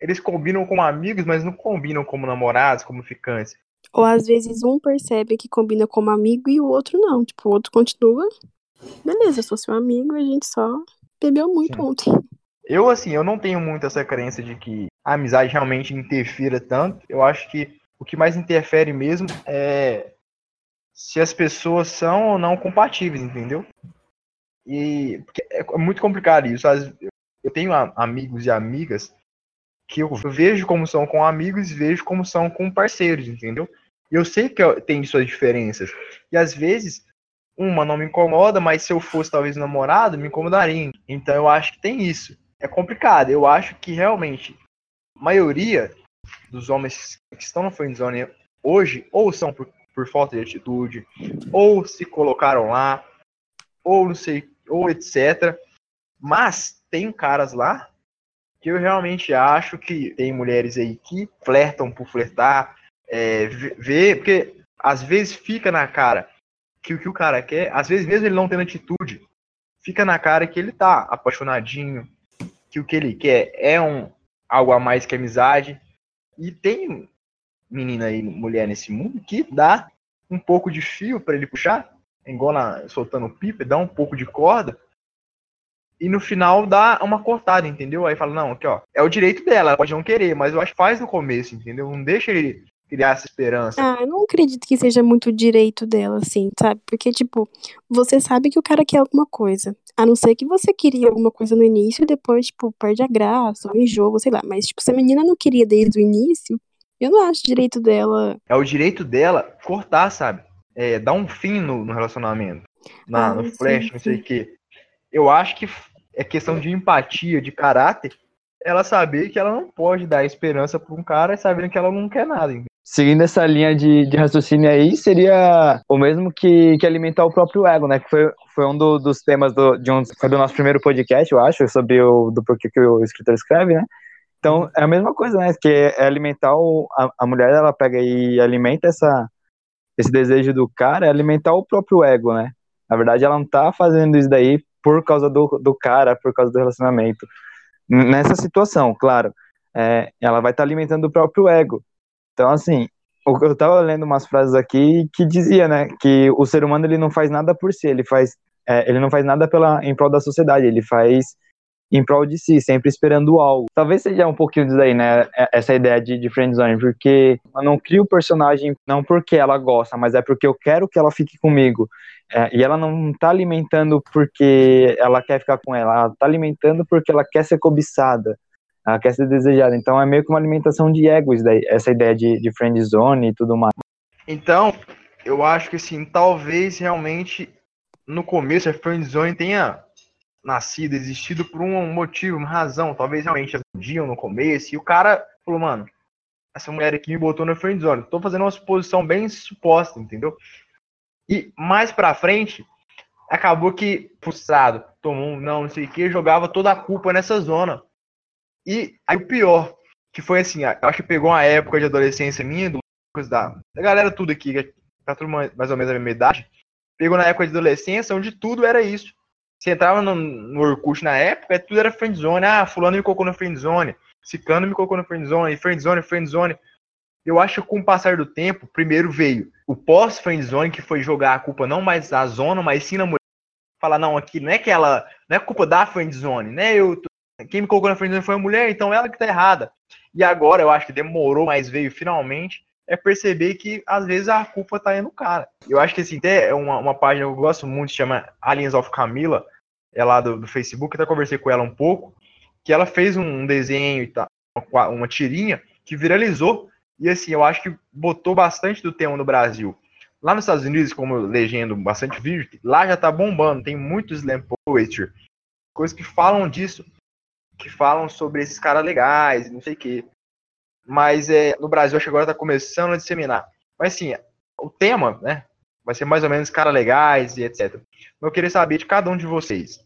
eles combinam como amigos, mas não combinam como namorados, como ficantes. Ou às vezes um percebe que combina como amigo e o outro não. Tipo, o outro continua. Beleza, eu sou seu amigo e a gente só bebeu muito Sim. ontem. Eu, assim, eu não tenho muito essa crença de que a amizade realmente interfira tanto. Eu acho que o que mais interfere mesmo é se as pessoas são ou não compatíveis, entendeu? E é muito complicado isso. Eu tenho amigos e amigas que eu vejo como são com amigos vejo como são com parceiros, entendeu? Eu sei que tem suas diferenças. E às vezes, uma não me incomoda, mas se eu fosse talvez namorado, me incomodaria. Então eu acho que tem isso. É complicado. Eu acho que realmente a maioria dos homens que estão no friendzone hoje ou são por, por falta de atitude, ou se colocaram lá, ou não sei, ou etc. Mas tem caras lá que eu realmente acho que tem mulheres aí que flertam por flertar, é, ver, porque às vezes fica na cara que o que o cara quer, às vezes mesmo ele não tendo atitude, fica na cara que ele tá apaixonadinho, que o que ele quer é um algo a mais que amizade. E tem menina e mulher nesse mundo que dá um pouco de fio para ele puxar, igual na, soltando pipa, dá um pouco de corda e no final dá uma cortada, entendeu? Aí fala, não, aqui ó, é o direito dela, ela pode não querer, mas eu acho que faz no começo, entendeu? Não deixa ele criar essa esperança. Ah, eu não acredito que seja muito direito dela, assim, sabe? Porque, tipo, você sabe que o cara quer alguma coisa. A não ser que você queria alguma coisa no início e depois, tipo, perde a graça, ou enjoa, sei lá. Mas, tipo, se a menina não queria desde o início, eu não acho direito dela. É o direito dela cortar, sabe? É, dar um fim no, no relacionamento. Na, ah, no flash, sim, não sei o quê eu acho que é questão de empatia, de caráter, ela saber que ela não pode dar esperança para um cara sabendo que ela não quer nada. Seguindo essa linha de, de raciocínio aí, seria o mesmo que, que alimentar o próprio ego, né? Que foi, foi um do, dos temas do, de um, do nosso primeiro podcast, eu acho, sobre o do porquê que o escritor escreve, né? Então, é a mesma coisa, né? Que é alimentar o, a, a mulher, ela pega e alimenta essa, esse desejo do cara, é alimentar o próprio ego, né? Na verdade, ela não tá fazendo isso daí por causa do, do cara, por causa do relacionamento. Nessa situação, claro, é, ela vai estar tá alimentando o próprio ego. Então, assim, eu estava lendo umas frases aqui que dizia, né, que o ser humano ele não faz nada por si, ele faz, é, ele não faz nada pela em prol da sociedade, ele faz em prol de si, sempre esperando algo. Talvez seja um pouquinho disso aí, né? é- Essa ideia de, de friendzone, porque eu não crio o personagem não porque ela gosta, mas é porque eu quero que ela fique comigo. É, e ela não tá alimentando porque ela quer ficar com ela, ela tá alimentando porque ela quer ser cobiçada, ela quer ser desejada. Então é meio que uma alimentação de ego, isso daí, essa ideia de, de friendzone e tudo mais. Então, eu acho que assim, talvez realmente no começo a friendzone tenha nascido, existido por um motivo, uma razão. Talvez realmente aludiam no começo e o cara falou, mano, essa mulher aqui me botou na friendzone. Tô fazendo uma suposição bem suposta, entendeu? E mais pra frente, acabou que, frustrado, tomou um não, não sei o que, jogava toda a culpa nessa zona. E aí o pior, que foi assim, acho que pegou uma época de adolescência minha, do Lucas, da, da galera tudo aqui, tá tudo mais ou menos a mesma idade, pegou na época de adolescência, onde tudo era isso. Você entrava no, no Orkut na época, tudo era friendzone. Ah, fulano me colocou na friendzone, ciclano me colocou na friendzone, friendzone, friendzone. Eu acho que com o passar do tempo, primeiro veio o pós-friendzone, que foi jogar a culpa não mais da zona, mas sim na mulher. Falar, não, aqui não é que ela, não é culpa da friendzone, né? Eu, quem me colocou na friendzone foi a mulher, então ela que tá errada. E agora, eu acho que demorou, mas veio finalmente, é perceber que às vezes a culpa tá aí no cara. Eu acho que assim, é uma, uma página que eu gosto muito, chama Aliens of Camila, é lá do, do Facebook, até conversei com ela um pouco, que ela fez um, um desenho e tal, uma, uma tirinha que viralizou, e assim, eu acho que botou bastante do tema no Brasil. Lá nos Estados Unidos, como eu legendo bastante vídeo, lá já tá bombando, tem muito slam poetry, coisas que falam disso, que falam sobre esses caras legais, não sei o quê. Mas é, no Brasil, acho que agora tá começando a disseminar. Mas assim, o tema, né, vai ser mais ou menos caras legais e etc. Eu queria saber de cada um de vocês.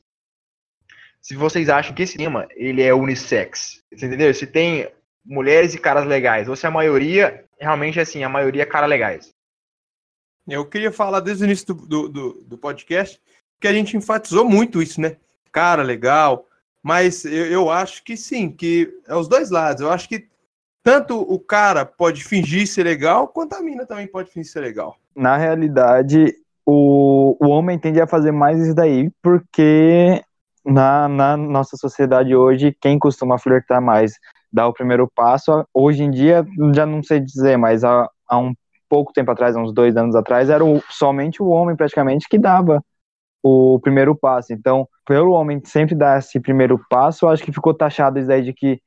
Se vocês acham que esse tema, ele é unissex. Entendeu? Se tem mulheres e caras legais, ou se a maioria, realmente assim, a maioria é cara legais. Eu queria falar desde o início do, do, do, do podcast que a gente enfatizou muito isso, né? Cara, legal. Mas eu, eu acho que sim, que é os dois lados. Eu acho que tanto o cara pode fingir ser legal, quanto a mina também pode fingir ser legal. Na realidade, o, o homem tende a fazer mais isso daí, porque na, na nossa sociedade hoje, quem costuma flertar mais, dar o primeiro passo, hoje em dia, já não sei dizer, mas há, há um pouco tempo atrás, uns dois anos atrás, era o- somente o homem praticamente que dava o primeiro passo. Então, pelo homem sempre dar esse primeiro passo, acho que ficou taxado isso daí de que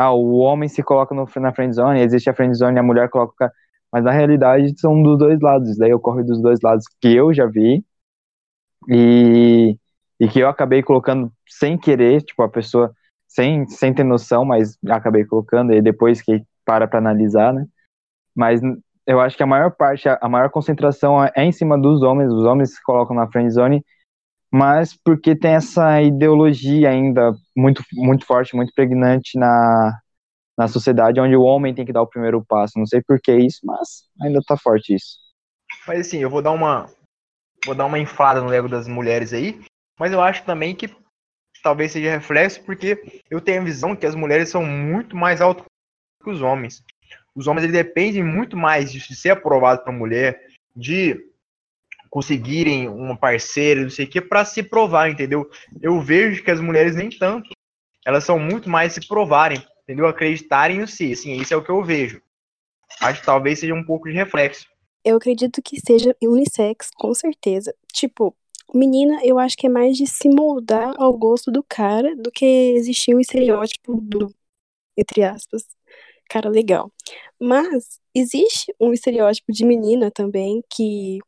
ah, o homem se coloca no, na friendzone, existe a friendzone, a mulher coloca. Mas na realidade são dos dois lados, daí ocorre dos dois lados que eu já vi e, e que eu acabei colocando sem querer, tipo, a pessoa sem, sem ter noção, mas acabei colocando, e depois que para pra analisar, né? Mas eu acho que a maior parte, a, maior concentração é em cima dos homens, os homens se colocam na friendzone, mas porque tem essa ideologia ainda muito, muito forte, muito pregnante na, na sociedade, onde o homem tem que dar o primeiro passo. Não sei por que isso, mas ainda tá forte isso. Mas assim, eu vou dar uma vou dar uma inflada no ego das mulheres aí, mas eu acho também que talvez seja reflexo porque eu tenho a visão que as mulheres são muito mais altas que os homens. Os homens eles dependem muito mais de ser aprovado para mulher, de conseguirem uma parceira, não sei o que, para se provar, entendeu? Eu vejo que as mulheres nem tanto. Elas são muito mais se provarem, entendeu? Acreditarem no si, assim, isso é o que eu vejo. Acho que talvez seja um pouco de reflexo. Eu acredito que seja unissex, com certeza. Tipo, menina, eu acho que é mais de se moldar ao gosto do cara do que existir um estereótipo do, entre aspas, cara legal. Mas existe um estereótipo de menina também que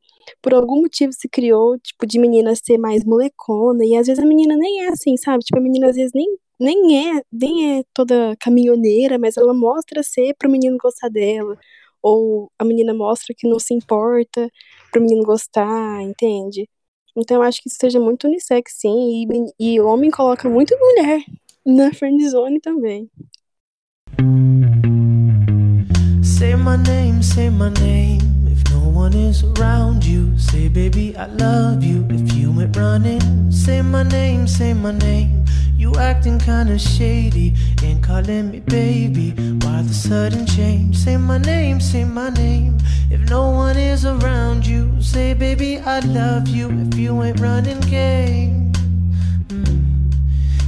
por algum motivo se criou, tipo, de menina ser mais molecona, e às vezes a menina nem é assim, sabe? Tipo, a menina às vezes nem, nem é, nem é toda caminhoneira, mas ela mostra ser pro menino gostar dela. Ou a menina mostra que não se importa pro menino gostar, entende? Então eu acho que isso seja muito unissex, sim, e, e homem coloca muito mulher na friendzone também. Say my name, say my name. One is around you, say, baby, I love you. If you went running, say my name, say my name. You acting kinda shady, ain't calling me baby. Why the sudden change? Say my name, say my name. If no one is around you, say, baby, I love you. If you ain't running game. Mm.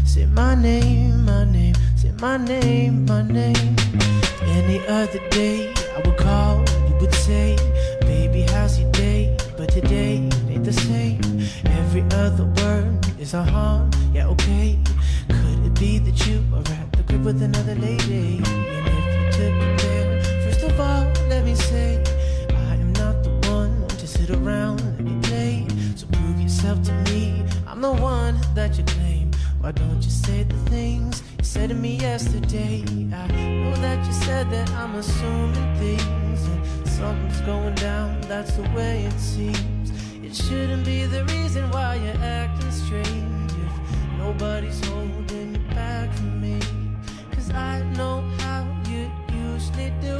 Say my name, my name, say my name, my name. Any other day, I would call, you would say, Your day? But today ain't the same. Every other word is a harm, yeah, okay. Could it be that you are at the crib with another lady? And if you took it there, first of all, let me say, I am not the one to sit around and be played. So prove yourself to me, I'm the one that you claim. Why don't you say the things you said to me yesterday? I know that you said that I'm assuming things something's going down, that's the way it seems. It shouldn't be the reason why you're acting strange if nobody's holding you back from me. Cause I know how you usually do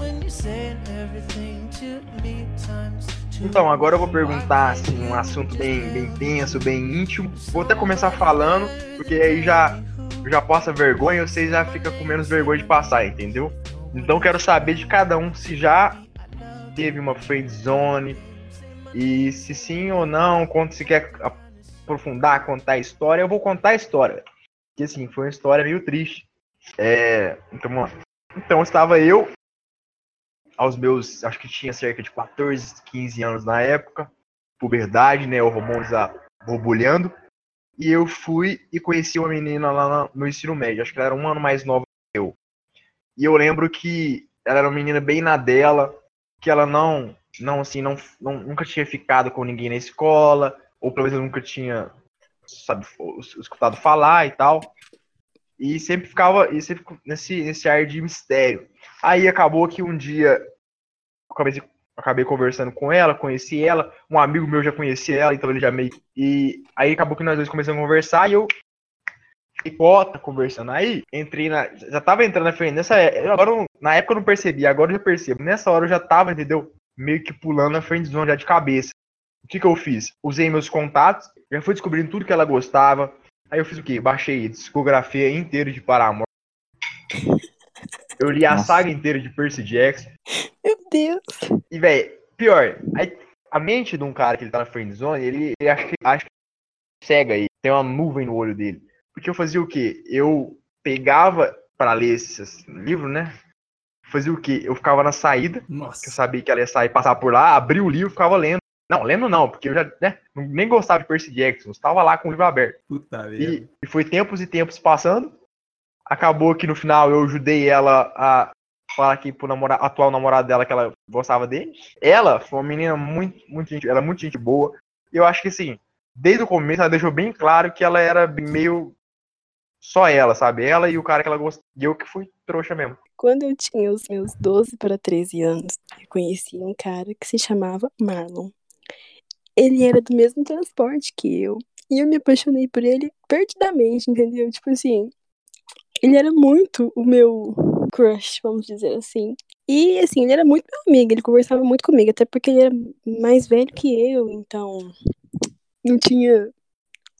when you're saying everything to me times. Então, agora eu vou perguntar assim, um assunto bem, bem tenso, bem íntimo. Vou até começar falando, porque aí já, já passa vergonha e vocês já ficam com menos vergonha de passar, entendeu? Então quero saber de cada um se já teve uma friend zone e se sim ou não, quando se quer aprofundar, contar a história, eu vou contar a história. Porque assim, foi uma história meio triste. É, então, então estava eu aos meus, acho que tinha cerca de 14, 15 anos na época, puberdade, né, o hormônio já borbulhando, e eu fui e conheci uma menina lá no ensino médio, acho que ela era um ano mais nova que eu. E eu lembro que ela era uma menina bem na dela, que ela não, não assim, não, não nunca tinha ficado com ninguém na escola, ou pelo menos nunca tinha, sabe, escutado falar e tal. E sempre ficava e sempre nesse, nesse ar de mistério. Aí acabou que um dia acabei, acabei conversando com ela, conheci ela, um amigo meu já conhecia ela, então ele já meio. E aí acabou que nós dois começamos a conversar e eu hipota conversando. Aí entrei na. Já tava entrando na frente. Nessa, agora, na época eu não percebi, agora eu já percebo. Nessa hora eu já tava, entendeu? Meio que pulando na frente zone já de cabeça. O que, que eu fiz? Usei meus contatos, já fui descobrindo tudo que ela gostava. Aí eu fiz o quê? Baixei a discografia inteira de Paramore. Eu li a Nossa. saga inteira de Percy Jackson. Meu Deus. E, velho, pior, aí, a mente de um cara que ele tá na friend zone, ele, ele acha, acha que cega aí, tem uma nuvem no olho dele. Porque eu fazia o quê? Eu pegava pra ler esses livros, né? Fazia o quê? Eu ficava na saída, que eu Nossa. sabia que ela ia sair, passar por lá, abria o livro, ficava lendo. Não, lendo não, porque eu já né, nem gostava de Percy Jackson, estava lá com o livro aberto. Puta. E, e foi tempos e tempos passando. Acabou que no final eu ajudei ela a falar aqui pro namora, atual namorado dela que ela gostava dele. Ela foi uma menina muito, muito gente, ela é muito gente boa. E eu acho que assim, desde o começo ela deixou bem claro que ela era meio só ela, sabe? Ela e o cara que ela gostava. E eu que fui trouxa mesmo. Quando eu tinha os meus 12 para 13 anos, eu conheci um cara que se chamava Marlon. Ele era do mesmo transporte que eu. E eu me apaixonei por ele perdidamente, entendeu? Tipo assim, ele era muito o meu crush, vamos dizer assim. E assim, ele era muito meu amigo, ele conversava muito comigo, até porque ele era mais velho que eu, então não tinha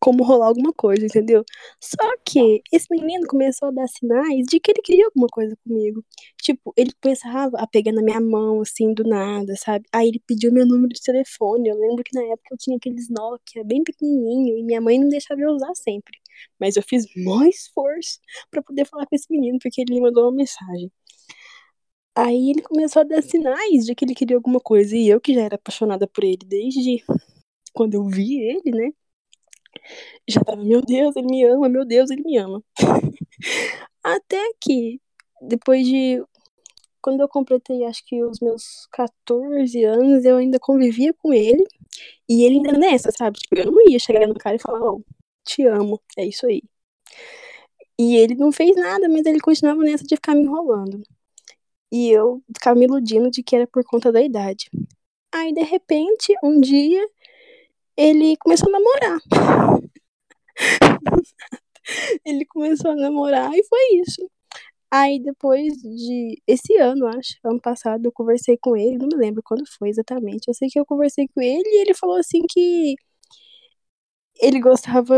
como rolar alguma coisa, entendeu? Só que esse menino começou a dar sinais de que ele queria alguma coisa comigo. Tipo, ele começava a pegar na minha mão, assim, do nada, sabe? Aí ele pediu meu número de telefone. Eu lembro que na época eu tinha aqueles Nokia bem pequenininho e minha mãe não deixava eu usar sempre. Mas eu fiz maior esforço pra poder falar com esse menino, porque ele me mandou uma mensagem. Aí ele começou a dar sinais de que ele queria alguma coisa. E eu, que já era apaixonada por ele desde quando eu vi ele, né? Já tava, meu Deus, ele me ama, meu Deus, ele me ama. Até que, depois de. Quando eu completei, acho que os meus 14 anos, eu ainda convivia com ele. E ele ainda nessa, sabe? Tipo, eu não ia chegar no cara e falar, ó, te amo, é isso aí. E ele não fez nada, mas ele continuava nessa de ficar me enrolando. E eu ficava me iludindo de que era por conta da idade. Aí, de repente, um dia, ele começou a namorar. ele começou a namorar e foi isso. Aí depois de esse ano, acho, ano passado, eu conversei com ele, não me lembro quando foi exatamente. Eu sei que eu conversei com ele e ele falou assim que ele gostava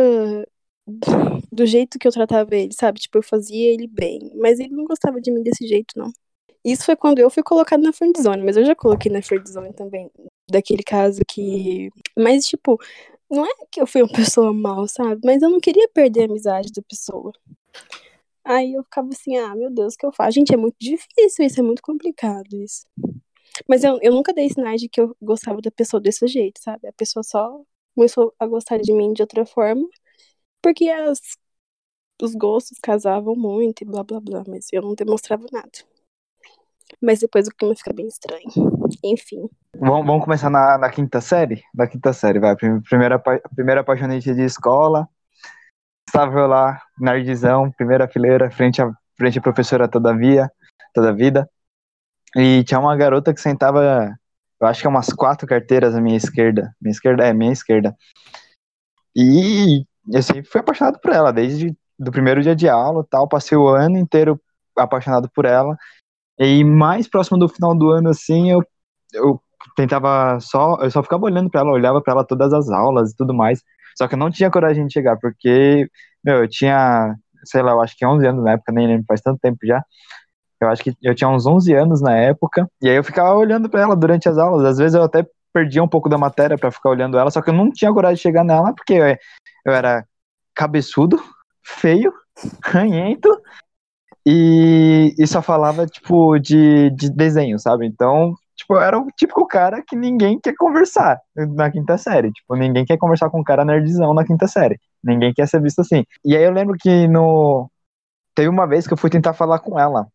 do jeito que eu tratava ele, sabe? Tipo, eu fazia ele bem, mas ele não gostava de mim desse jeito, não. Isso foi quando eu fui colocada na friendzone, mas eu já coloquei na friendzone também, daquele caso que... Mas, tipo, Não é que eu fui uma pessoa mal, sabe? Mas eu não queria perder a amizade da pessoa. Aí eu ficava assim, ah, meu Deus, o que eu faço? Gente, é muito difícil isso, é muito complicado isso. Mas eu, eu nunca dei sinais de que eu gostava da pessoa desse jeito, sabe? A pessoa só começou a gostar de mim de outra forma, porque as, os gostos casavam muito e blá blá blá, mas eu não demonstrava nada. Mas depois o clima fica bem estranho. Enfim. Vamos, vamos começar na, na quinta série? Na quinta série, vai. Prim- Primeira, primeira apaixonante de escola. Estava lá, nerdzão, primeira fileira, frente à, frente à professora todavia, toda vida. E tinha uma garota que sentava, eu acho que é umas quatro carteiras à minha esquerda. Minha esquerda é minha esquerda. E eu sempre fui apaixonado por ela, desde do primeiro dia de aula tal. Passei o ano inteiro apaixonado por ela. E mais próximo do final do ano, assim, eu, eu tentava só, eu só ficava olhando pra ela, olhava pra ela todas as aulas e tudo mais. Só que eu não tinha coragem de chegar, porque, meu, eu tinha, sei lá, eu acho que 11 anos na época, nem lembro, faz tanto tempo já. Eu acho que eu tinha uns 11 anos na época, e aí eu ficava olhando pra ela durante as aulas. Às vezes eu até perdia um pouco da matéria pra ficar olhando ela, só que eu não tinha coragem de chegar nela, porque eu, eu era cabeçudo, feio, ranhento, e, e só falava, tipo, de, de desenho, sabe? Então, tipo, eu era o típico cara que ninguém quer conversar na quinta série. Tipo, ninguém quer conversar com um cara nerdzão na quinta série. Ninguém quer ser visto assim. E aí eu lembro que no... Teve uma vez que eu fui tentar falar com ela.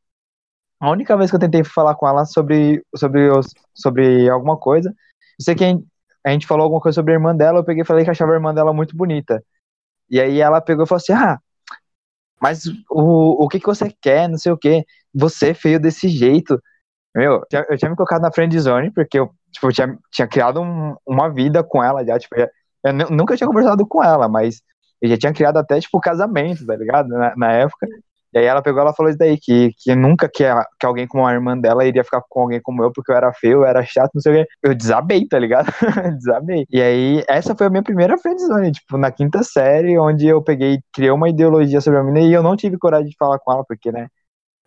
A única vez que eu tentei falar com ela sobre, sobre, sobre alguma coisa. Eu sei que a gente falou alguma coisa sobre a irmã dela, eu peguei e falei que achava a irmã dela muito bonita. E aí ela pegou e falou assim, ah, mas o, o que, que você quer, não sei o que, você feio desse jeito. Meu, eu, eu tinha me colocado na friend zone, porque eu, tipo, tinha, tinha criado um- uma vida com ela já, tipo, eu nu- nunca tinha conversado com ela, mas eu já tinha criado até, tipo, casamento, tá ligado? Na, na época. E aí ela pegou ela falou isso daí, que, que nunca que, a- que alguém como a irmã dela iria ficar com alguém como eu, porque eu era feio, eu era chato, não sei o quê. Eu desabei, tá ligado? desabei. E aí, essa foi a minha primeira friendzone, tipo, na quinta série, onde eu peguei, criei uma ideologia sobre a menina e eu não tive coragem de falar com ela, porque, né?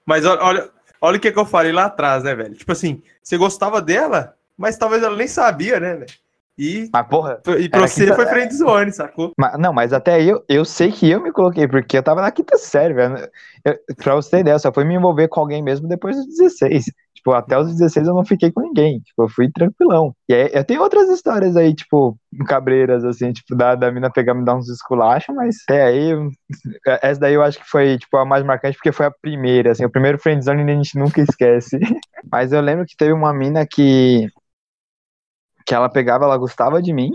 Mas olha, olha, o que, que eu falei lá atrás, né, velho? Tipo assim, você gostava dela, mas talvez ela nem sabia, né, velho? E, Mas, porra, e pra você quinta- foi friendzone, sacou? Mas- não, mas até aí eu, eu sei que eu me coloquei, porque eu tava na quinta série, velho. Eu, pra você ter ideia, eu só fui me envolver com alguém mesmo depois dos 16. Tipo, até os 16 eu não fiquei com ninguém. Tipo, eu fui tranquilão. E aí, eu tenho outras histórias aí, tipo, cabreiras, assim, tipo, da, da mina pegar me dar uns esculachos, mas até aí, essa daí eu acho que foi, tipo, a mais marcante, porque foi a primeira, assim, o primeiro friendzone a gente nunca esquece. Mas eu lembro que teve uma mina que, que ela pegava, ela gostava de mim,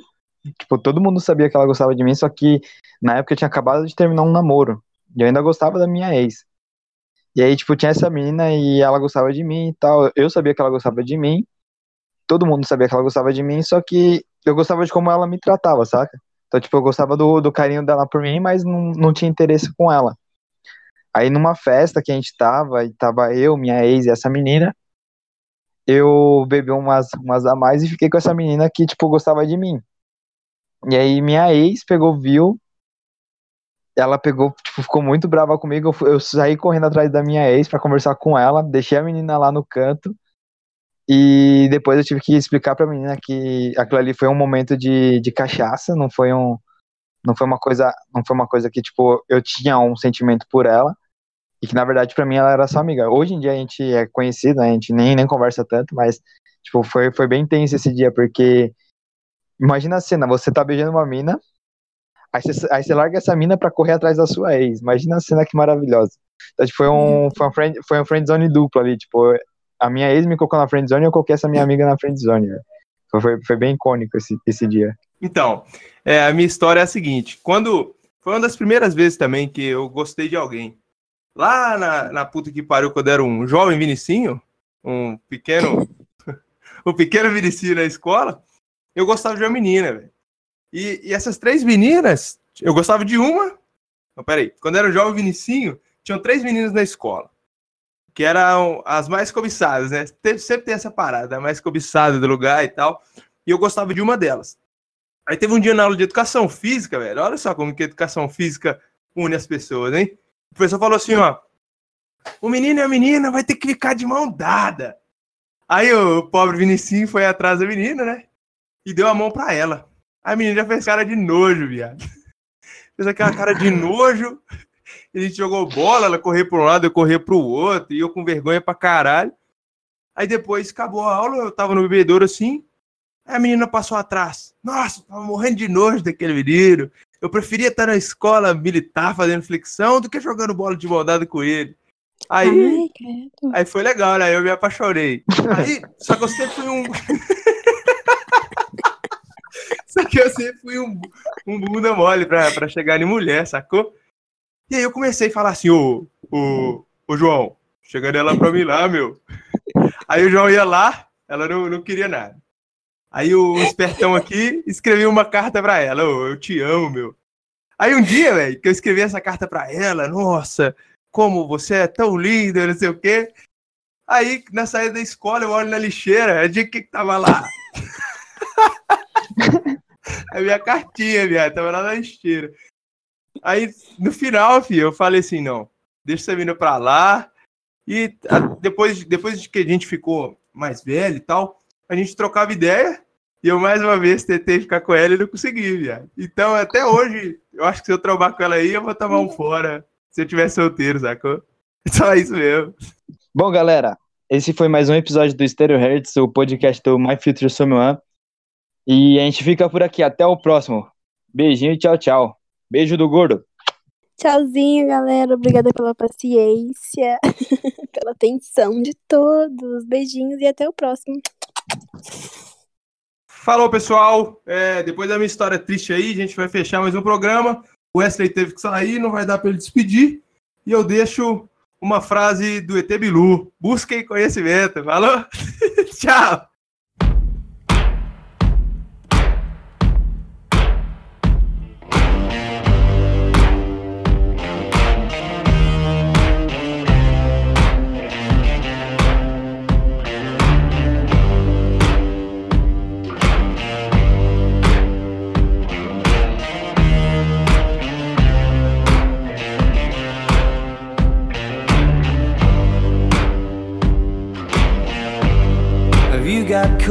Tipo, todo mundo sabia que ela gostava de mim, só que na época eu tinha acabado de terminar um namoro. E eu ainda gostava da minha ex. E aí, tipo, tinha essa menina e ela gostava de mim e tal. Eu sabia que ela gostava de mim. Todo mundo sabia que ela gostava de mim, só que eu gostava de como ela me tratava, saca? Então, tipo, eu gostava do, do carinho dela por mim, mas não, não tinha interesse com ela. Aí, numa festa que a gente tava, e tava eu, minha ex e essa menina, eu bebi umas, umas a mais e fiquei com essa menina que, tipo, gostava de mim. E aí minha ex pegou, viu, ela pegou, tipo, ficou muito brava comigo, eu, eu saí correndo atrás da minha ex pra conversar com ela, deixei a menina lá no canto, e depois eu tive que explicar pra menina que aquilo ali foi um momento de, de cachaça, não foi um, não foi uma coisa, não foi uma coisa que, tipo, eu tinha um sentimento por ela, e que na verdade pra mim ela era só amiga. Hoje em dia a gente é conhecido, né, a gente nem, nem conversa tanto, mas, tipo, foi, foi bem tenso esse dia, porque Imagina a cena, você tá beijando uma mina, aí você, aí você larga essa mina pra correr atrás da sua ex. Imagina a cena que maravilhosa. Então, tipo, foi um, foi um, friend, foi um friendzone duplo ali, tipo, a minha ex me colocou na friendzone e eu coloquei essa minha amiga na friendzone. velho. Foi, foi, foi bem icônico esse, esse dia. Então, é, a minha história é a seguinte: quando. Foi uma das primeiras vezes também que eu gostei de alguém. Lá na, na puta que pariu, quando era um jovem Vinicinho, um pequeno. um pequeno Vinicinho na escola, eu gostava de uma menina, velho. E, e essas três meninas, eu gostava de uma. Não, peraí. Quando era um jovem Vinicinho, tinham três meninas na escola. Que eram as mais cobiçadas, né? Sempre tem essa parada, a mais cobiçada do lugar e tal. E eu gostava de uma delas. Aí teve um dia na aula de educação física, velho. Olha só como que a educação física une as pessoas, hein? O professor falou assim, ó. O menino e a menina vai ter que ficar de mão dada. Aí o pobre Vinicinho foi atrás da menina, né? E deu a mão pra ela. A menina já fez cara de nojo, viado. Fez aquela cara de nojo. A gente jogou bola, ela corria para um lado, eu corria para o outro, e eu com vergonha pra caralho. Aí depois acabou a aula, eu tava no bebedouro assim, aí a menina passou atrás. Nossa, tava morrendo de nojo daquele menino. Eu preferia estar na escola militar fazendo flexão do que jogando bola de moldada com ele. Aí, Ai, aí foi legal, né? Eu me apaixonei. Aí, só que eu sempre fui um. só que eu sempre fui um, um bunda mole pra, pra chegar em mulher, sacou? E aí eu comecei a falar assim, ô, ô, ô João, chegando ela pra mim lá, meu. Aí o João ia lá, ela não, não queria nada. Aí o espertão aqui escreveu uma carta pra ela, ô, eu te amo, meu. Aí um dia, velho, que eu escrevi essa carta pra ela, nossa, como você é tão linda, não sei o quê. Aí, na saída da escola, eu olho na lixeira, é de que que tava lá? a minha cartinha, viado, tava lá na lixeira. Aí, no final, filho, eu falei assim, não, deixa essa menina pra lá. E a- depois, depois de que a gente ficou mais velho e tal, a gente trocava ideia. E eu, mais uma vez, tentei ficar com ela e não consegui, viado. Então, até hoje, eu acho que se eu trombar com ela aí, eu vou tomar um fora. Se eu tiver solteiro, sacou? Só isso mesmo. Bom, galera, esse foi mais um episódio do Stereo Hertz, o podcast do My Future Someone. E a gente fica por aqui. Até o próximo. Beijinho e tchau, tchau. Beijo do gordo. Tchauzinho, galera. Obrigada pela paciência, pela atenção de todos. Beijinhos e até o próximo. Falou, pessoal. É, depois da minha história triste aí, a gente vai fechar mais um programa. O Wesley teve que sair, não vai dar para ele despedir. E eu deixo uma frase do ET Bilu. Busquem conhecimento. Falou? Tchau.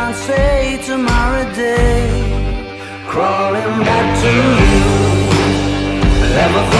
Can't say tomorrow day. Crawling back to you. Never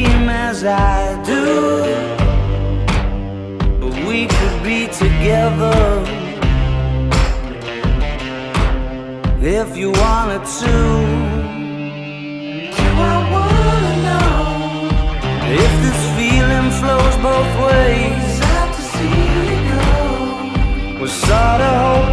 as I do. But we could be together if you wanted to. Do I wanna know if this feeling flows both ways? Sad to see you go. Was sorta hoping